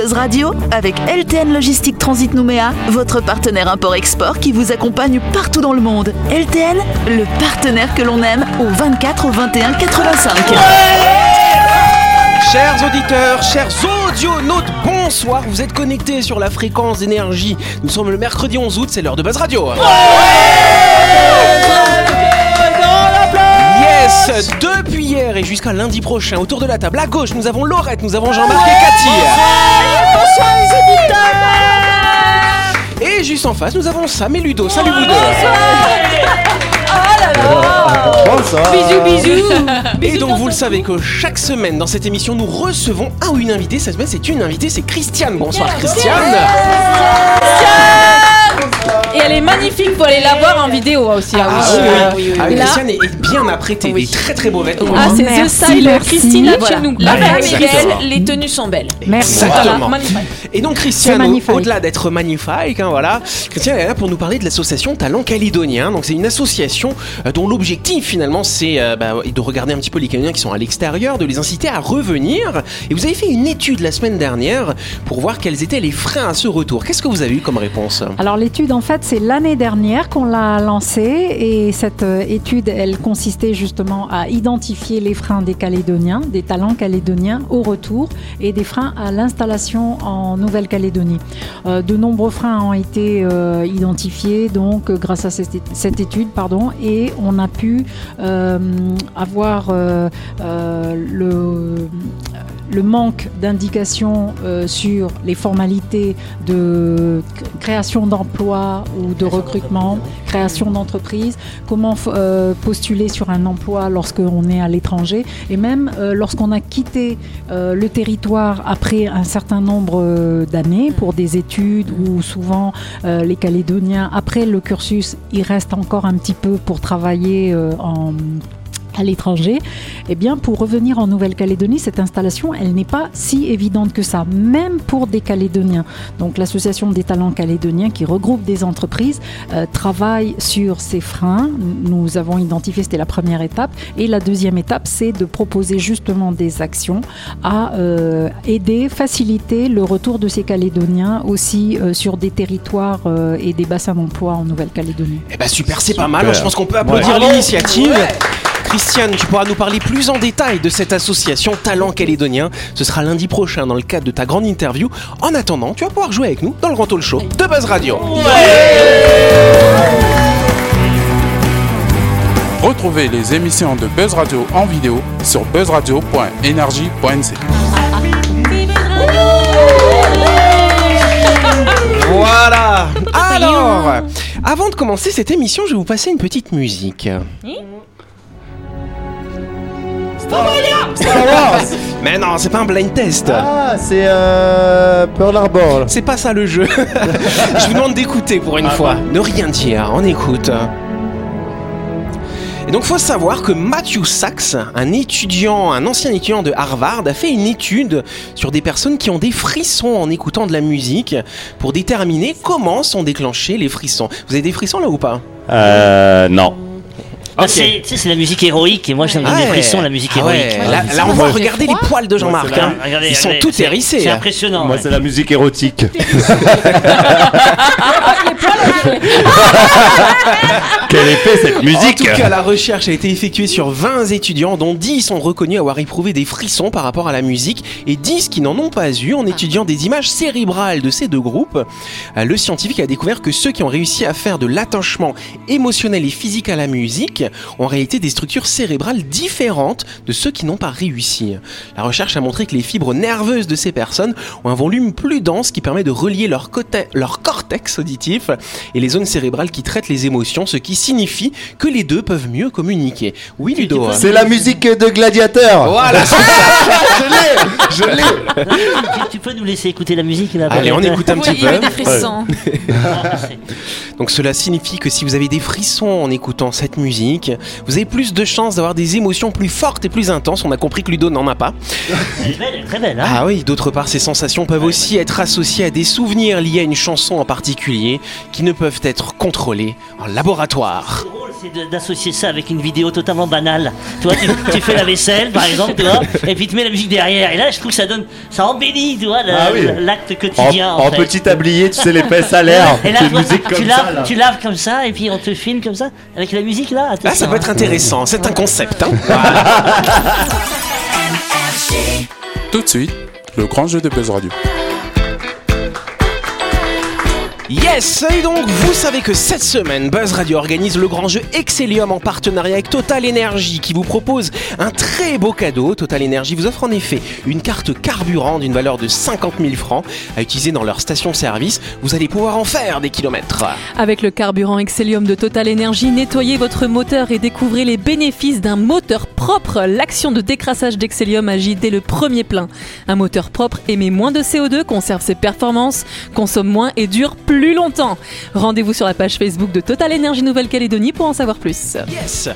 Buzz Radio avec LTN Logistique Transit Nouméa, votre partenaire import-export qui vous accompagne partout dans le monde. LTN, le partenaire que l'on aime au 24 au 21 85. Chers auditeurs, chers audionautes, bonsoir. Vous êtes connectés sur la fréquence d'énergie. Nous sommes le mercredi 11 août, c'est l'heure de Buzz Radio. Yes. Depuis hier et jusqu'à lundi prochain, autour de la table, à gauche, nous avons Laurette, nous avons Jean-Marc et Cathy. Bonsoir. Les éditeurs Et juste en face, nous avons Sam et Ludo. Salut vous deux Bonsoir. Bisous bisous. Et donc vous le savez que chaque semaine dans cette émission nous recevons un ou une invitée. Cette semaine c'est une invitée, c'est Christiane. Bonsoir Christiane. Et elle est magnifique, faut aller la voir en vidéo aussi. hein. Ah, oui. oui, oui. Ah, Là- Christiane est est bien apprêtée, des très très beaux vêtements. Ah, c'est The Style. Christina Voilà. chez nous. La femme est belle, les tenues sont belles. Merci. Exactement. Voilà. Et donc Christiane, au-delà d'être magnifique, hein, voilà, Christiane est là pour nous parler de l'association Talent Calédonien. Donc c'est une association euh, dont l'objectif finalement c'est euh, bah, de regarder un petit peu les Calédoniens qui sont à l'extérieur, de les inciter à revenir. Et vous avez fait une étude la semaine dernière pour voir quels étaient les freins à ce retour. Qu'est-ce que vous avez eu comme réponse? Alors l'étude, en fait, c'est l'année dernière qu'on l'a lancée et cette euh, étude, elle consistait justement à identifier les freins des Calédoniens, des talents calédoniens au retour et des freins à l'installation en Nouvelle-Calédonie. Euh, de nombreux freins ont été euh, identifiés donc grâce à cette, étude, et on a pu avoir le le manque d'indications euh, sur les formalités de création d'emplois ou de recrutement, création d'entreprise, comment euh, postuler sur un emploi lorsqu'on est à l'étranger et même euh, lorsqu'on a quitté le territoire après un certain nombre d'années pour des études ou souvent les Calédoniens, après le cursus, ils restent encore un petit peu pour travailler en à l'étranger, eh bien pour revenir en Nouvelle-Calédonie, cette installation, elle n'est pas si évidente que ça, même pour des Calédoniens. Donc l'association des talents calédoniens qui regroupe des entreprises euh, travaille sur ces freins. Nous avons identifié, c'était la première étape, et la deuxième étape, c'est de proposer justement des actions à euh, aider, faciliter le retour de ces Calédoniens aussi euh, sur des territoires euh, et des bassins d'emploi en Nouvelle-Calédonie. Eh ben super, c'est pas mal. Je pense qu'on peut applaudir l'initiative. Christiane, tu pourras nous parler plus en détail de cette association Talent Calédonien. Ce sera lundi prochain dans le cadre de ta grande interview. En attendant, tu vas pouvoir jouer avec nous dans le Grand Talk Show de Buzz Radio. Retrouvez les émissions de Buzz Radio en vidéo sur buzzradio.energie.nc. Voilà. Alors, avant de commencer cette émission, je vais vous passer une petite musique. Mais non, c'est pas un blind test. Ah, c'est euh, Pearl Harbor. C'est pas ça le jeu. je vous demande d'écouter pour une fois. Ne rien dire, on écoute. Et donc, faut savoir que Matthew Sachs, un étudiant, un ancien étudiant de Harvard, a fait une étude sur des personnes qui ont des frissons en écoutant de la musique pour déterminer comment sont déclenchés les frissons. Vous avez des frissons là ou pas? Euh, non. Ah, c'est, la musique héroïque et moi ça me donne Ah ouais. frissons la musique Ah héroïque. ouais. Là, là, on voit regarder les poils de Jean-Marc. hein. Regardez, Ils sont regardez, tous hérissés. C'est hein. impressionnant. Moi, ouais. c'est la musique érotique. Quel effet cette En musique tout cas, la recherche a été effectuée sur 20 étudiants, dont 10 sont reconnus avoir éprouvé des frissons par rapport à la musique et 10 qui n'en ont pas eu en étudiant des images cérébrales de ces deux groupes. Euh, Le scientifique a découvert que ceux qui ont réussi à faire de l'attachement émotionnel et physique à la musique ont en réalité des structures cérébrales différentes de ceux qui n'ont pas réussi. La recherche a montré que les fibres nerveuses de ces personnes ont un volume plus dense qui permet de relier leur, leur cortex auditif et les zones cérébrales qui traitent les émotions, ce qui signifie que les deux peuvent mieux communiquer. Oui, Ludo. hein. C'est la musique de Gladiateur. Voilà, c'est ça. Je l'ai, je l'ai. Tu, tu peux nous laisser écouter la musique là Allez, on écoute un petit Oui, il y a peu. des frissons. Donc cela signifie que si vous avez des frissons en écoutant cette musique, vous avez plus de chances d'avoir des émotions plus fortes et plus intenses. On a compris que Ludo n'en a pas. Elle est belle, elle est très belle. Hein Ah oui, d'autre part, ces sensations peuvent aussi être associées à des souvenirs liés à une chanson en particulier qui ne peuvent être contrôlés en laboratoire. c'est d'associer ça avec une vidéo totalement banale. Tu vois, tu, tu fais la vaisselle, par exemple, tu vois, et puis tu mets la musique derrière. Et là, je trouve que ça donne, ça embellit, tu vois, le- Ah oui. l'acte En, quotidien. en fait. petit tablier, tu sais, à l'air. Et là, vois, musique tu comme laves, ça, là. tu laves comme ça, et puis on te filme comme ça, avec la musique là. Là, ça peut être intéressant. C'est un concept. hein. Tout de suite, le grand jeu de Buzz Radio. Yes Et donc, vous savez que cette semaine, Buzz Radio organise le grand jeu Excellium en partenariat avec Total Energy qui vous propose un très beau cadeau. Total Energy vous offre en effet une carte carburant d'une valeur de 50 000 francs à utiliser dans leur station-service. Vous allez pouvoir en faire des kilomètres. Avec le carburant Excellium de Total Energy, nettoyez votre moteur et découvrez les bénéfices d'un moteur propre. L'action de décrassage d'Excellium agit dès le premier plein. Un moteur propre émet moins de CO2, conserve ses performances, consomme moins et dure plus longtemps. Rendez-vous sur la page Facebook de Total Energy Nouvelle-Calédonie pour en savoir plus. Yes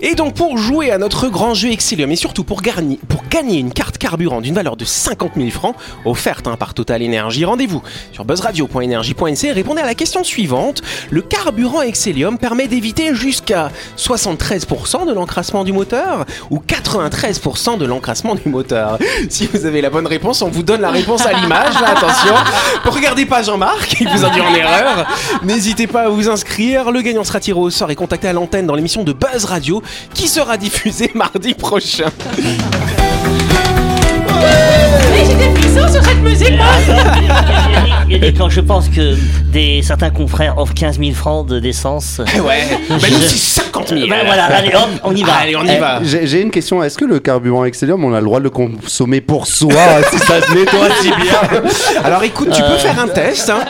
Et donc pour jouer à notre grand jeu Excellium et surtout pour, garni- pour gagner une carte carburant d'une valeur de 50 000 francs offerte hein, par Total Energy, rendez-vous sur buzzradio.energie.nc et répondez à la question suivante. Le carburant Excellium permet d'éviter jusqu'à 73% de l'encrassement du moteur ou 93% de l'encrassement du moteur? Si vous avez la bonne réponse, on vous donne la réponse à l'image, attention. Regardez pas Jean-Marc, il vous a dit en erreur. N'hésitez pas à vous inscrire. Le gagnant sera tiré au sort et contacté à l'antenne dans l'émission de Buzz Radio qui sera diffusée mardi prochain. Il y a des quand je pense que des, certains confrères offrent 15 000 francs de d'essence. Eh ouais, bah nous c'est 50 000. Ben voilà, allez hop, on y va. Allez, on y Eh, va. J'ai j'ai une question. Est-ce que le carburant Excellium, on a le droit de le consommer pour soi si ça se nettoie si bien Alors écoute, tu peux faire un test. hein.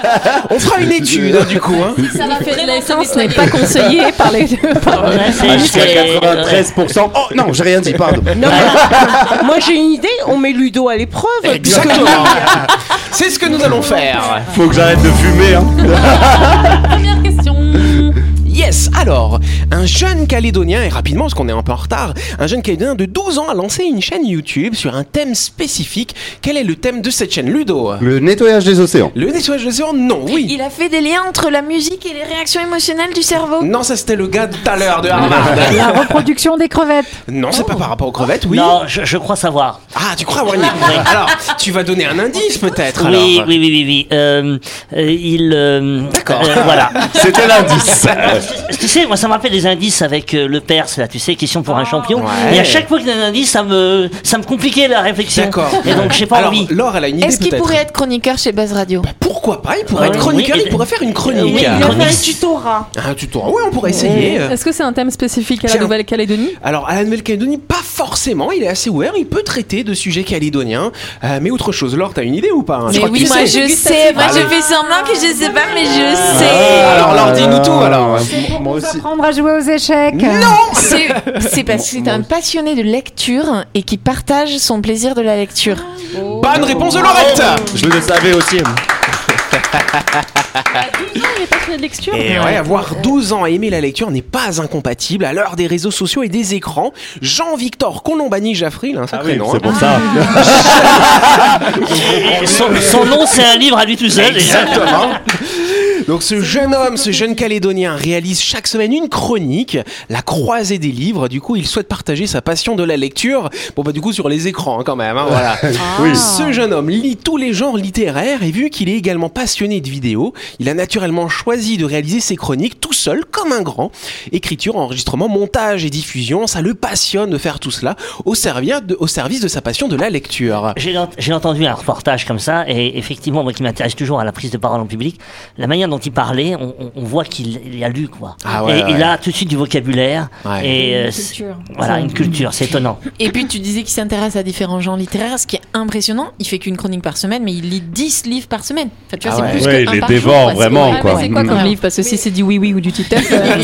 On fera une étude hein, du coup. hein. Ça va faire l'essence n'est pas conseillé par les par- Ouais, c'est- Ah, Jusqu'à c'est- 93%. Oh non, j'ai rien dit, pardon. Non, mais- moi j'ai une idée, on met Ludo à l'épreuve. Exactement. C'est ce que nous allons faire. Faut que j'arrête de fumer. Hein. Yes, alors, un jeune Calédonien, et rapidement parce qu'on est un peu en retard, un jeune Calédonien de 12 ans a lancé une chaîne YouTube sur un thème spécifique. Quel est le thème de cette chaîne, Ludo? Le nettoyage des océans. Le nettoyage de l'océan Non, oui. Il a fait des liens entre la musique et les réactions émotionnelles du cerveau. Non, ça c'était le gars de tout à l'heure de Harvard. La reproduction des crevettes. non, c'est pas par rapport aux crevettes, oui. Non, je, je crois savoir. Ah, tu crois avoir une idée Alors, tu vas donner un indice peut-être. Oui, oui, oui, oui, oui. Euh, euh, il. euh, D'accord. euh, voilà. C'était l'indice. tu sais, moi, ça me rappelle des indices avec euh, le Perse, là, tu sais, question pour un champion. Ouais. Et à chaque fois qu'il y a un indice, ça me, ça me compliquait la réflexion. D'accord. Et donc, j'ai pas Alors, envie. Laure, elle a une idée Est-ce qu'il peut-être. pourrait être chroniqueur chez Buzz Radio Bah, pourquoi pas Il pourrait Ouais, être chroniqueur, oui, il pourrait faire une chronique. oui, Il a fait un tutorat. Un tuto. Oui, on pourrait essayer. Est-ce que c'est un thème spécifique à la. Nouvelle-Calédonie Alors, à la Nouvelle-Calédonie, pas forcément. Il est assez ouvert. Il peut traiter de sujets calédoniens. Euh, mais autre chose. Laure, t'as une idée ou pas hein Mais crois que oui, tu moi sais. je sais. Moi je fais semblant que je sais pas, mais je sais. Alors, Laure, dis-nous tout alors. Moi Pour aussi. apprendre à jouer aux échecs. C'est c'est parce que c'est un passionné de lecture et qui partage son plaisir de la lecture. Bonne réponse de Laurette Je le savais aussi. Il est passionné de lecture Et ouais, avoir 12 ans à aimer la lecture n'est pas incompatible à l'heure des réseaux sociaux et des écrans. Jean-Victor Colombani-Jaffril, un sacré nom. c'est hein. pour ça. Son, son nom, c'est un livre à lui tout seul. déjà. Exactement. Donc ce jeune homme, ce jeune Calédonien réalise chaque semaine une chronique, la croisée des livres. Du coup, il souhaite partager sa passion de la lecture. Bon bah du coup sur les écrans hein, quand même. hein, voilà. Oui. Ce jeune homme lit tous les genres littéraires et vu qu'il est également passionné de vidéos, il a naturellement choisi de réaliser ses chroniques tout seul comme un grand. Écriture, enregistrement, montage et diffusion, ça le passionne de faire tout cela au service de, au service de sa passion de la lecture. J'ai entendu un reportage comme ça, et effectivement, moi qui m'intéresse toujours à la prise de parole en public, la manière dont il parlait, on, on- on voit qu'il il a lu, quoi. Ah ouais, et ouais. il a tout de suite du vocabulaire, Ouais. et euh, Une c'est- culture. voilà, une culture, c'est étonnant. Et puis tu disais qu'il s'intéresse à différents genres littéraires, ce qui est impressionnant. Il fait qu'une chronique par semaine, mais il lit 10 livres par semaine. Enfin, tu vois, Ah c'est ouais. plus Ouais, que il un les par dévore jour, quoi. vraiment, C'est- quoi. C'est quoi comme Mm. livre Parce que si c'est dit oui, oui ou du titeuf. euh,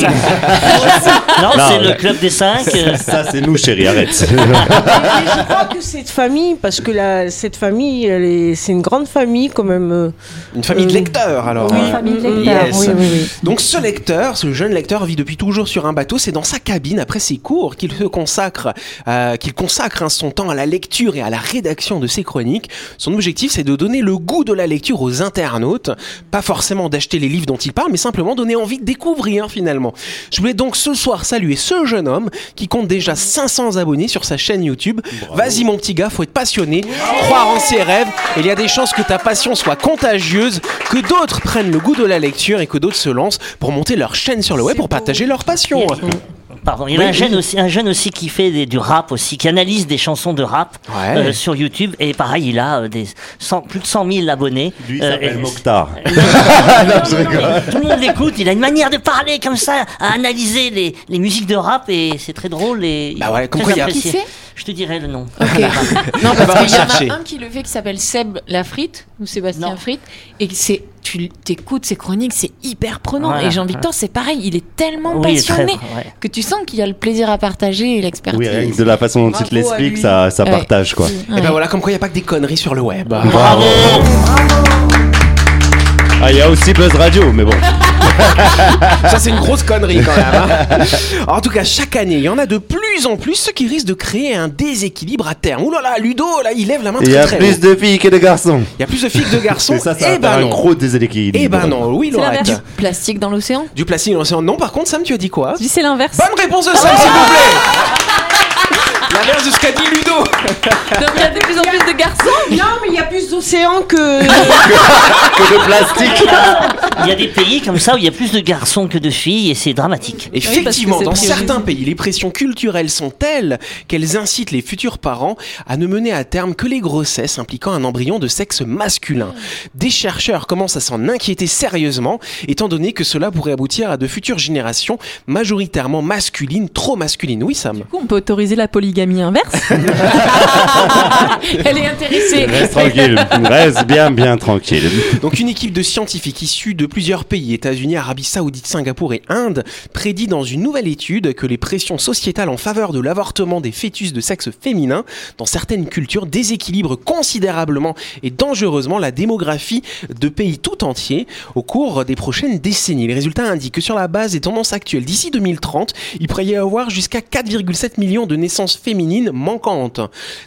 Non, Non, c'est mais- le club des cinq. euh, Ça, c'est nous, chérie, arrête. Et je crois que cette famille, parce que la, cette famille, c'est une grande famille quand même. euh, Une famille de Euh, lecteurs alors. Une euh. famille lecteur, Yes. oui, oui, oui. Donc ce lecteur, ce jeune lecteur vit depuis toujours sur un bateau. C'est dans sa cabine après ses cours qu'il se consacre, euh, qu'il consacre hein, son temps à la lecture et à la rédaction de ses chroniques. Son objectif, c'est de donner le goût de la lecture aux internautes, pas forcément d'acheter les livres dont il parle, mais simplement donner envie de découvrir finalement. Je voulais donc ce soir saluer ce jeune homme qui compte déjà 500 abonnés sur sa chaîne YouTube. Vas-y mon petit gars, faut être passionné, croire en ses rêves. Il y a des chances que ta passion soit contagieuse, que d'autres prennent le goût de la lecture et que d'autres se lancent pour monter leur chaîne sur le web pour partager leur passion. Pardon, il y Oui, un, jeune oui. aussi, un jeune aussi qui fait des- du rap aussi, qui analyse des chansons de rap Ouais. euh, sur YouTube. Et pareil, il a euh, des 100 plus de 100 000 abonnés. Lui, il Euh, s'appelle Mokhtar. Tout le monde l'écoute, il a une manière de parler comme ça, à analyser les, les musiques de rap et c'est très drôle et Bah ouais, comme très quoi il y a- apprécié. Je te dirai le nom. Ok. non, parce qu'il y en a un qui le fait qui s'appelle Seb Lafrite ou Sébastien Non. Frite et c'est tu t'écoutes ses chroniques, c'est hyper prenant. Voilà. Et Jean-Victor, c'est pareil, il est tellement Oui, très- passionné ouais. que tu sens qu'il y a le plaisir à partager et l'expertise. Oui, rien que de la façon dont il te Bravo l'explique, ça, ça Ouais. partage quoi. Et ben voilà, comme quoi il n'y a pas que des conneries sur le web. Bravo Ah, il y a aussi Buzz Radio, mais bon. Ça, c'est une grosse connerie quand même. hein. Alors, en tout cas, chaque année, il y en a de plus en plus, ce qui risque de créer un déséquilibre à terme. Ouh là là, Ludo, là, il lève la main Il y très a très plus haut. de filles que de garçons. Il y a plus de filles que de garçons. Et ça, ça eh va ben un non. gros déséquilibre. Eh ben non, oui, C'est Laurette. l'inverse. Plastique dans l'océan? Du plastique dans l'océan. Non, par contre, Sam, tu as dit quoi? Je dis c'est l'inverse. Bonne réponse de Sam, s'il vous plaît L'inverse de ce qu'a dit Ludo Donc il y a de plus en plus de garçons Non, mais il d'océans que. Que de plastique. Il y a des pays comme ça où il y a plus de garçons que de filles et c'est dramatique. Effectivement, dans certains pays, les pressions culturelles sont telles qu'elles incitent les futurs parents à ne mener à terme que les grossesses impliquant un embryon de sexe masculin. Des chercheurs commencent à s'en inquiéter sérieusement, étant donné que cela pourrait aboutir à de futures générations majoritairement masculines, trop masculines. Oui, Sam Du coup, on peut autoriser la polygamie inverse. Elle est intéressée. Reste tranquille. Reste bien, bien tranquille. Donc une équipe de scientifiques issus de plusieurs pays, États-Unis, Arabie Saoudite, Singapour et Inde, prédit dans une nouvelle étude que les pressions sociétales en faveur de l'avortement des fœtus de sexe féminin dans certaines cultures déséquilibrent considérablement et dangereusement la démographie de pays tout entiers au cours des prochaines décennies. Les résultats indiquent que sur la base des tendances actuelles, d'ici 2030, il pourrait y avoir jusqu'à 4,7 millions de naissances féminines manquantes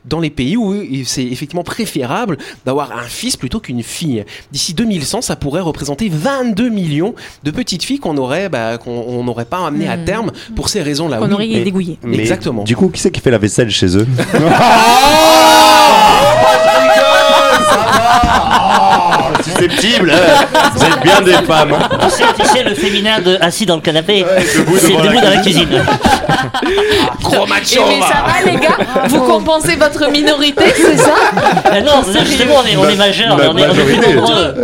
dans les pays où c'est effectivement préférable d'avoir un fils plutôt qu'une fille. D'ici 2100, ça pourrait représenter 22 millions de petites filles qu'on aurait, bah, qu'on on n'aurait pas amené à terme pour ces raisons-là. On Oui, aurait mais- dégouillé. Mais Exactement. Du coup, qui c'est qui fait la vaisselle chez eux? Susceptible, hein. vous êtes bien des femmes. hein. Tu sais, tu sais, le féminin de assis dans le canapé, debout c'est devant la debout dans la cuisine. Gros Et macho, mais ça va les gars? Vous compensez votre minorité, c'est ça? Ah non, justement, on est, on est majeur, Ma- on est, on est plus majorité. nombreux.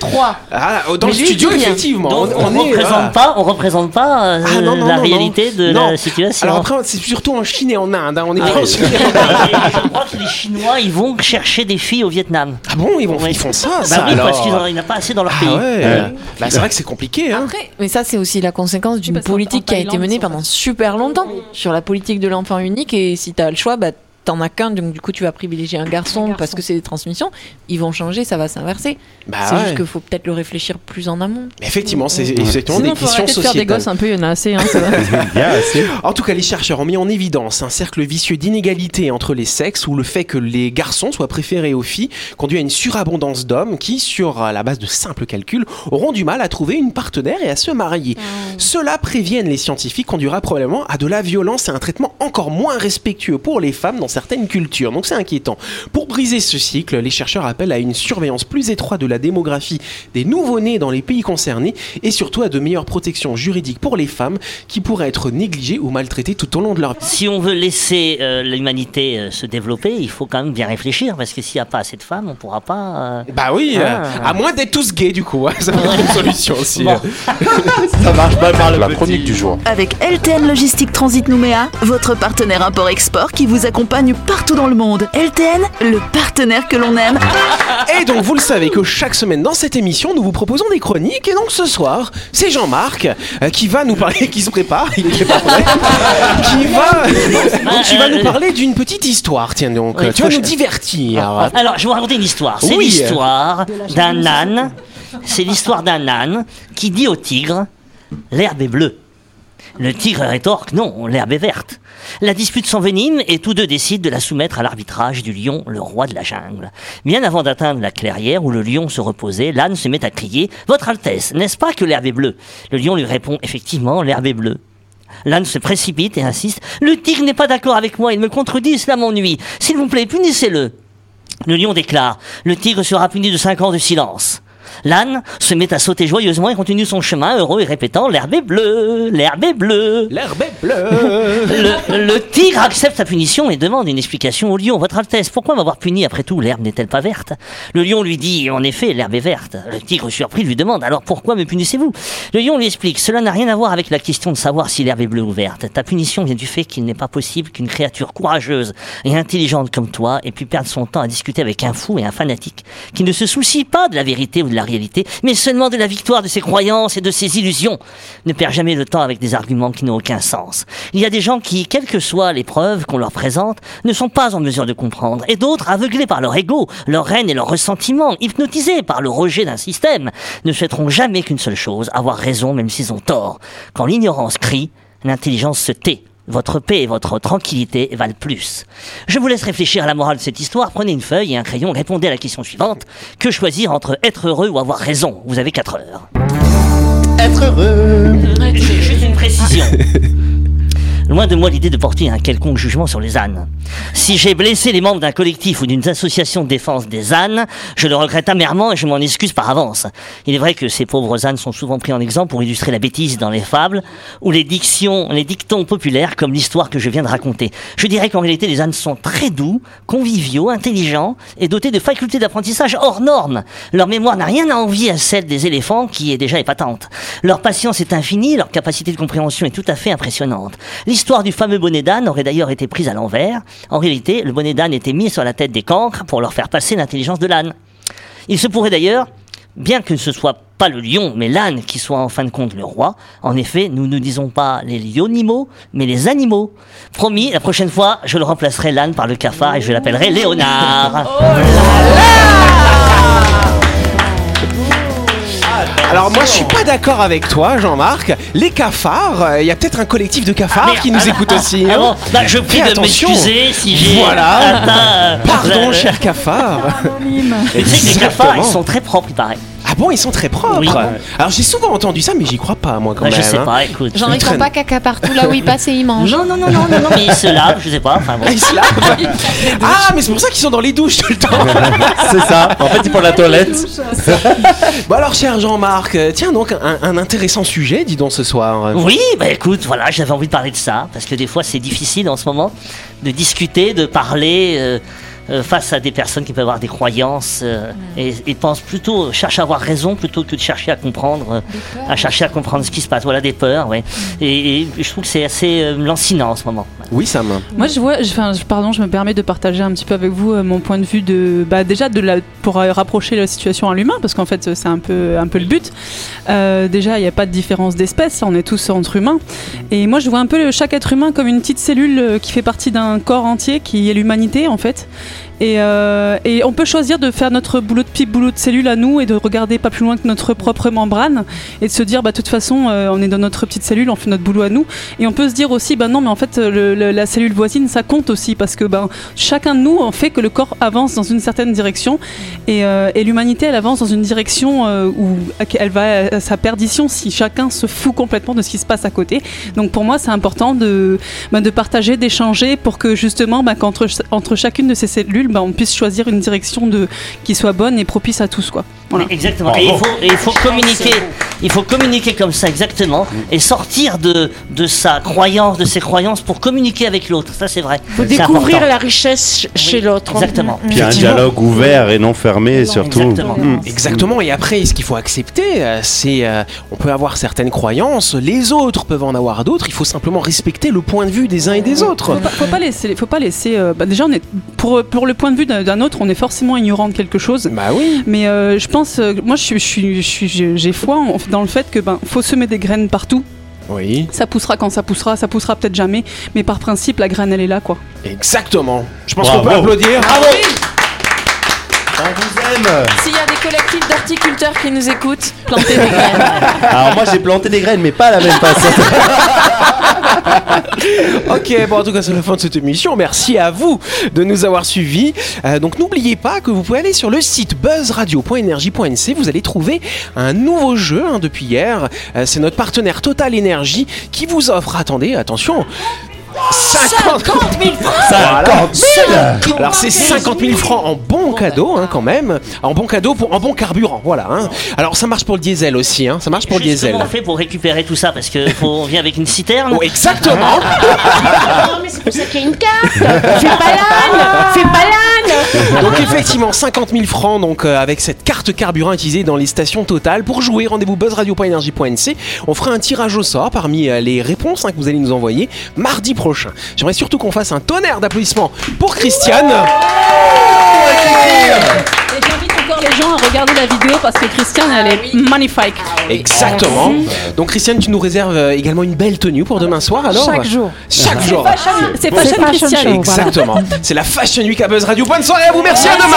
Trois. Ah, dans Mais le lui, studio, il dit rien. effectivement. Donc on, est, représente voilà. pas, on représente pas euh, Ah, non, non, la non, réalité non. de Non. la situation. Alors après, c'est surtout en Chine et en Inde. hein, on est Ah pas Chine. je crois que les Chinois, ils vont chercher des filles au Vietnam. Ah bon, ils, vont, Ouais. ils font ça, Bah ça oui, alors. Parce qu'il n'y en a pas assez dans leur Ah pays. Bah, c'est vrai que c'est compliqué. Hein. Après, mais ça c'est aussi la conséquence d'une politique qui a été menée pendant super longtemps sur la politique de l'enfant unique et si t'as le choix, bah t'en as qu'un, donc du coup tu vas privilégier un garçon, garçon. parce que c'est des transmissions. Ils vont changer, ça va s'inverser. Bah c'est ouais. juste qu'il faut peut-être le réfléchir plus en amont. Mais effectivement, c'est effectivement Sinon, des faut questions arrêter de faire des sociétales. gosses un peu, il y en a assez. Hein, ça va. Bien assez. En tout cas, les chercheurs ont mis en évidence un cercle vicieux d'inégalité entre les sexes où le fait que les garçons soient préférés aux filles conduit à une surabondance d'hommes qui, sur la base de simples calculs, auront du mal à trouver une partenaire et à se marier. Cela, préviennent les scientifiques, conduira probablement à de la violence et un traitement encore moins respectueux pour les femmes dans certaines cultures. Donc c'est inquiétant. Pour briser ce cycle, les chercheurs appellent à une surveillance plus étroite de la démographie des nouveau-nés dans les pays concernés et surtout à de meilleures protections juridiques pour les femmes qui pourraient être négligées ou maltraitées tout au long de leur vie. Si on veut laisser euh, l'humanité euh, se développer, il faut quand même bien réfléchir, parce que s'il n'y a pas assez de femmes, on ne pourra pas... euh, Bah oui, Ah. euh, à moins d'être tous gays du coup, hein, ça peut être une solution aussi. Bon. Ça marche pas par le La petit. chronique du jour. Avec LTN Logistique Transit Nouméa, votre partenaire import-export qui vous accompagne partout dans le monde. LTN, le partenaire que l'on aime. Et donc vous le savez que chaque semaine dans cette émission, nous vous proposons des chroniques. Et donc ce soir, c'est Jean-Marc euh, qui va nous parler, qui se prépare, il est pas prêt, qui va, donc, tu vas nous parler d'une petite histoire. Tiens donc, Oui, tu vas nous divertir. Alors, je vais vous raconter une histoire. C'est Oui. l'histoire d'un âne C'est l'histoire d'un âne qui dit au tigre L'herbe est bleue. Le tigre rétorque Non, l'herbe est verte. La dispute s'envenime et tous deux décident de la soumettre à l'arbitrage du lion, le roi de la jungle. Bien avant d'atteindre la clairière où le lion se reposait, l'âne se met à crier Votre Altesse, n'est-ce pas que l'herbe est bleue? Le lion lui répond Effectivement, l'herbe est bleue. L'âne se précipite et insiste Le tigre n'est pas d'accord avec moi, il me contredit, cela m'ennuie. S'il vous plaît, punissez-le. Le lion déclare Le tigre sera puni de cinq ans de silence. L'âne se met à sauter joyeusement et continue son chemin, heureux et répétant L'herbe est bleue, l'herbe est bleue. L'herbe est bleue. Le, le tigre accepte sa punition et demande une explication au lion. Votre Altesse, pourquoi m'avoir puni après tout L'herbe n'est-elle pas verte? Le lion lui dit En effet, l'herbe est verte. Le tigre surpris lui demande Alors pourquoi me punissez-vous? Le lion lui explique Cela n'a rien à voir avec la question de savoir si l'herbe est bleue ou verte. Ta punition vient du fait qu'il n'est pas possible qu'une créature courageuse et intelligente comme toi ait pu perdre son temps à discuter avec un fou et un fanatique qui ne se soucie pas de la vérité ou de la réalité, mais seulement de la victoire de ses croyances et de ses illusions. Ne perds jamais le temps avec des arguments qui n'ont aucun sens. Il y a des gens qui, quelles que soient les preuves qu'on leur présente, ne sont pas en mesure de comprendre, et d'autres, aveuglés par leur ego, leur haine et leur ressentiment, hypnotisés par le rejet d'un système, ne souhaiteront jamais qu'une seule chose, avoir raison même s'ils ont tort. Quand l'ignorance crie, l'intelligence se tait. Votre paix et votre tranquillité valent plus. Je vous laisse réfléchir à la morale de cette histoire. Prenez une feuille et un crayon, répondez à la question suivante. Que choisir entre être heureux ou avoir raison? Vous avez 4 heures. Être heureux. J'ai juste une précision. Loin de moi l'idée de porter un quelconque jugement sur les ânes. Si j'ai blessé les membres d'un collectif ou d'une association de défense des ânes, je le regrette amèrement et je m'en excuse par avance. Il est vrai que ces pauvres ânes sont souvent pris en exemple pour illustrer la bêtise dans les fables ou les dictons populaires comme l'histoire que je viens de raconter. Je dirais qu'en réalité les ânes sont très doux, conviviaux, intelligents et dotés de facultés d'apprentissage hors normes. Leur mémoire n'a rien à envier à celle des éléphants qui est déjà épatante. Leur patience est infinie, leur capacité de compréhension est tout à fait impressionnante. L'histoire du fameux bonnet d'âne aurait d'ailleurs été prise à l'envers. En réalité, le bonnet d'âne était mis sur la tête des cancres pour leur faire passer l'intelligence de l'âne. Il se pourrait d'ailleurs, bien que ce soit pas le lion, mais l'âne qui soit en fin de compte le roi. En effet, nous ne disons pas les lionimaux, mais les animaux. Promis, la prochaine fois, je le remplacerai l'âne par le cafard et je l'appellerai Léonard. Alors moi je suis pas d'accord avec toi Jean-Marc. Les cafards, euh, il y a peut-être un collectif de cafards qui nous ah, écoute aussi. Ah hein. bon, bah, je prie de m'excuser si j'ai Voilà. atteint, euh, Pardon la- cher cafard. Anonyme. Tu sais que les cafards, ils sont très propres, il paraît. Ah bon ils sont très propres. Oui. Alors j'ai souvent entendu ça mais j'y crois pas moi quand Bah, même. je sais hein. pas, écoute. Genre, ils font pas caca partout là où ils passent et ils mangent. Non, non, non, non, non, non, mais ils se lavent, je sais pas. Enfin, bon. Ah, ils se lavent. Ah mais c'est pour ça qu'ils sont dans les douches tout le temps. C'est ça. En fait, ils font la toilette. bon alors cher Jean-Marc, euh, tiens donc un, un intéressant sujet dis donc ce soir. Oui, bah écoute, voilà, j'avais envie de parler de ça, parce que des fois c'est difficile en ce moment de discuter, de parler euh, euh, face à des personnes qui peuvent avoir des croyances euh, et, et pensent plutôt, cherchent à avoir raison plutôt que de chercher à comprendre, euh, à chercher à comprendre ce qui se passe. Voilà, des peurs, ouais. Et, et je trouve que c'est assez euh, lancinant en ce moment. Oui Sam. Moi, je vois, je- enfin, pardon, je me permets de partager un petit peu avec vous euh, mon point de vue de, bah, déjà de la, pour rapprocher la situation à l'humain, parce qu'en fait, c'est un peu, un peu le but. Euh, déjà, il n'y a pas de différence d'espèce, on est tous entre humains. Et moi, je vois un peu chaque être humain comme une petite cellule qui fait partie d'un corps entier, qui est l'humanité, en fait. Et, euh, et on peut choisir de faire notre boulot de petit boulot de cellule à nous et de regarder pas plus loin que notre propre membrane et de se dire, bah, de toute façon, euh, on est dans notre petite cellule, on fait notre boulot à nous. Et on peut se dire aussi, bah non, mais en fait, le- la cellule voisine, ça compte aussi parce que ben, chacun de nous en fait que le corps avance dans une certaine direction et, euh, l'humanité, elle avance dans une direction euh, où elle va à sa perdition si chacun se fout complètement de ce qui se passe à côté. Donc pour moi, c'est important de, ben, partager, d'échanger pour que justement, ben, qu'entre entre chacune de ces cellules, ben, on puisse choisir une direction qui soit bonne et propice à tous. Quoi. Voilà. Exactement. Et il faut, et il faut communiquer. Il faut communiquer comme ça, exactement, et sortir de, de sa croyance, de ses croyances, pour communiquer avec l'autre. Ça, c'est vrai. Faut C'est découvrir important. la richesse ch- chez l'autre. Exactement. Puis un dialogue ouvert et non fermé, surtout. Exactement. Mm. Exactement, et après, ce qu'il faut accepter, euh, c'est euh, on peut avoir certaines croyances, les autres peuvent en avoir d'autres, il faut simplement respecter le point de vue des uns et des autres. Faut pas, faut pas laisser, faut pas laisser. euh, bah déjà, on est pour pour le point de vue d'un d'un autre, on est forcément ignorant de quelque chose. Bah oui. Mais euh, je pense, euh, moi, je suis, je suis, je suis- j'ai j'ai foi en- dans le fait que ben faut semer des graines partout. Oui, Ça poussera quand ça poussera, ça poussera peut-être jamais, mais par principe, la graine elle est là, quoi. exactement. Je pense qu'on peut applaudir. Bravo On vous aime. S'il y a des collectifs d'horticulteurs qui nous écoutent, plantez des graines. Alors moi j'ai planté des graines, mais pas à la même façon. Ok, bon en tout cas c'est la fin de cette émission. Merci à vous de nous avoir suivis. Euh, donc n'oubliez pas que vous pouvez aller sur le site buzzradio.energie.nc. Vous allez trouver un nouveau jeu hein, depuis hier. Euh, c'est notre partenaire Total Energy qui vous offre, attendez, attention. 50 000 francs 50 000 Alors c'est 50 000 francs en bon cadeau hein, quand même, en bon cadeau pour en bon carburant, voilà. hein. Alors ça marche pour le diesel aussi, hein, ça marche pour le diesel. Comment on fait pour récupérer tout ça Parce que faut- on vient avec une citerne. Oh, exactement. Non, mais c'est pour ça qu'il y a une carte. Fais pas l'âne. Fais pas l'âne. Donc effectivement 50 000 francs donc euh, avec cette carte carburant utilisée dans les stations Total pour jouer rendez-vous buzzradio.energie.nc. On fera un tirage au sort parmi euh, les réponses hein, que vous allez nous envoyer mardi prochain. J'aimerais surtout qu'on fasse un tonnerre d'applaudissements pour Christiane. Et j'invite encore les gens à regarder la vidéo parce que Christiane, elle est magnifique. Exactement. Donc Christiane, tu nous réserves euh, également une belle tenue pour demain soir alors Chaque jour. Chaque jour. C'est Fashion Fashion Christiane. Show. voilà. Exactement. C'est la Fashion Week à Buzz Radio. Bonne soirée à vous. Merci à demain.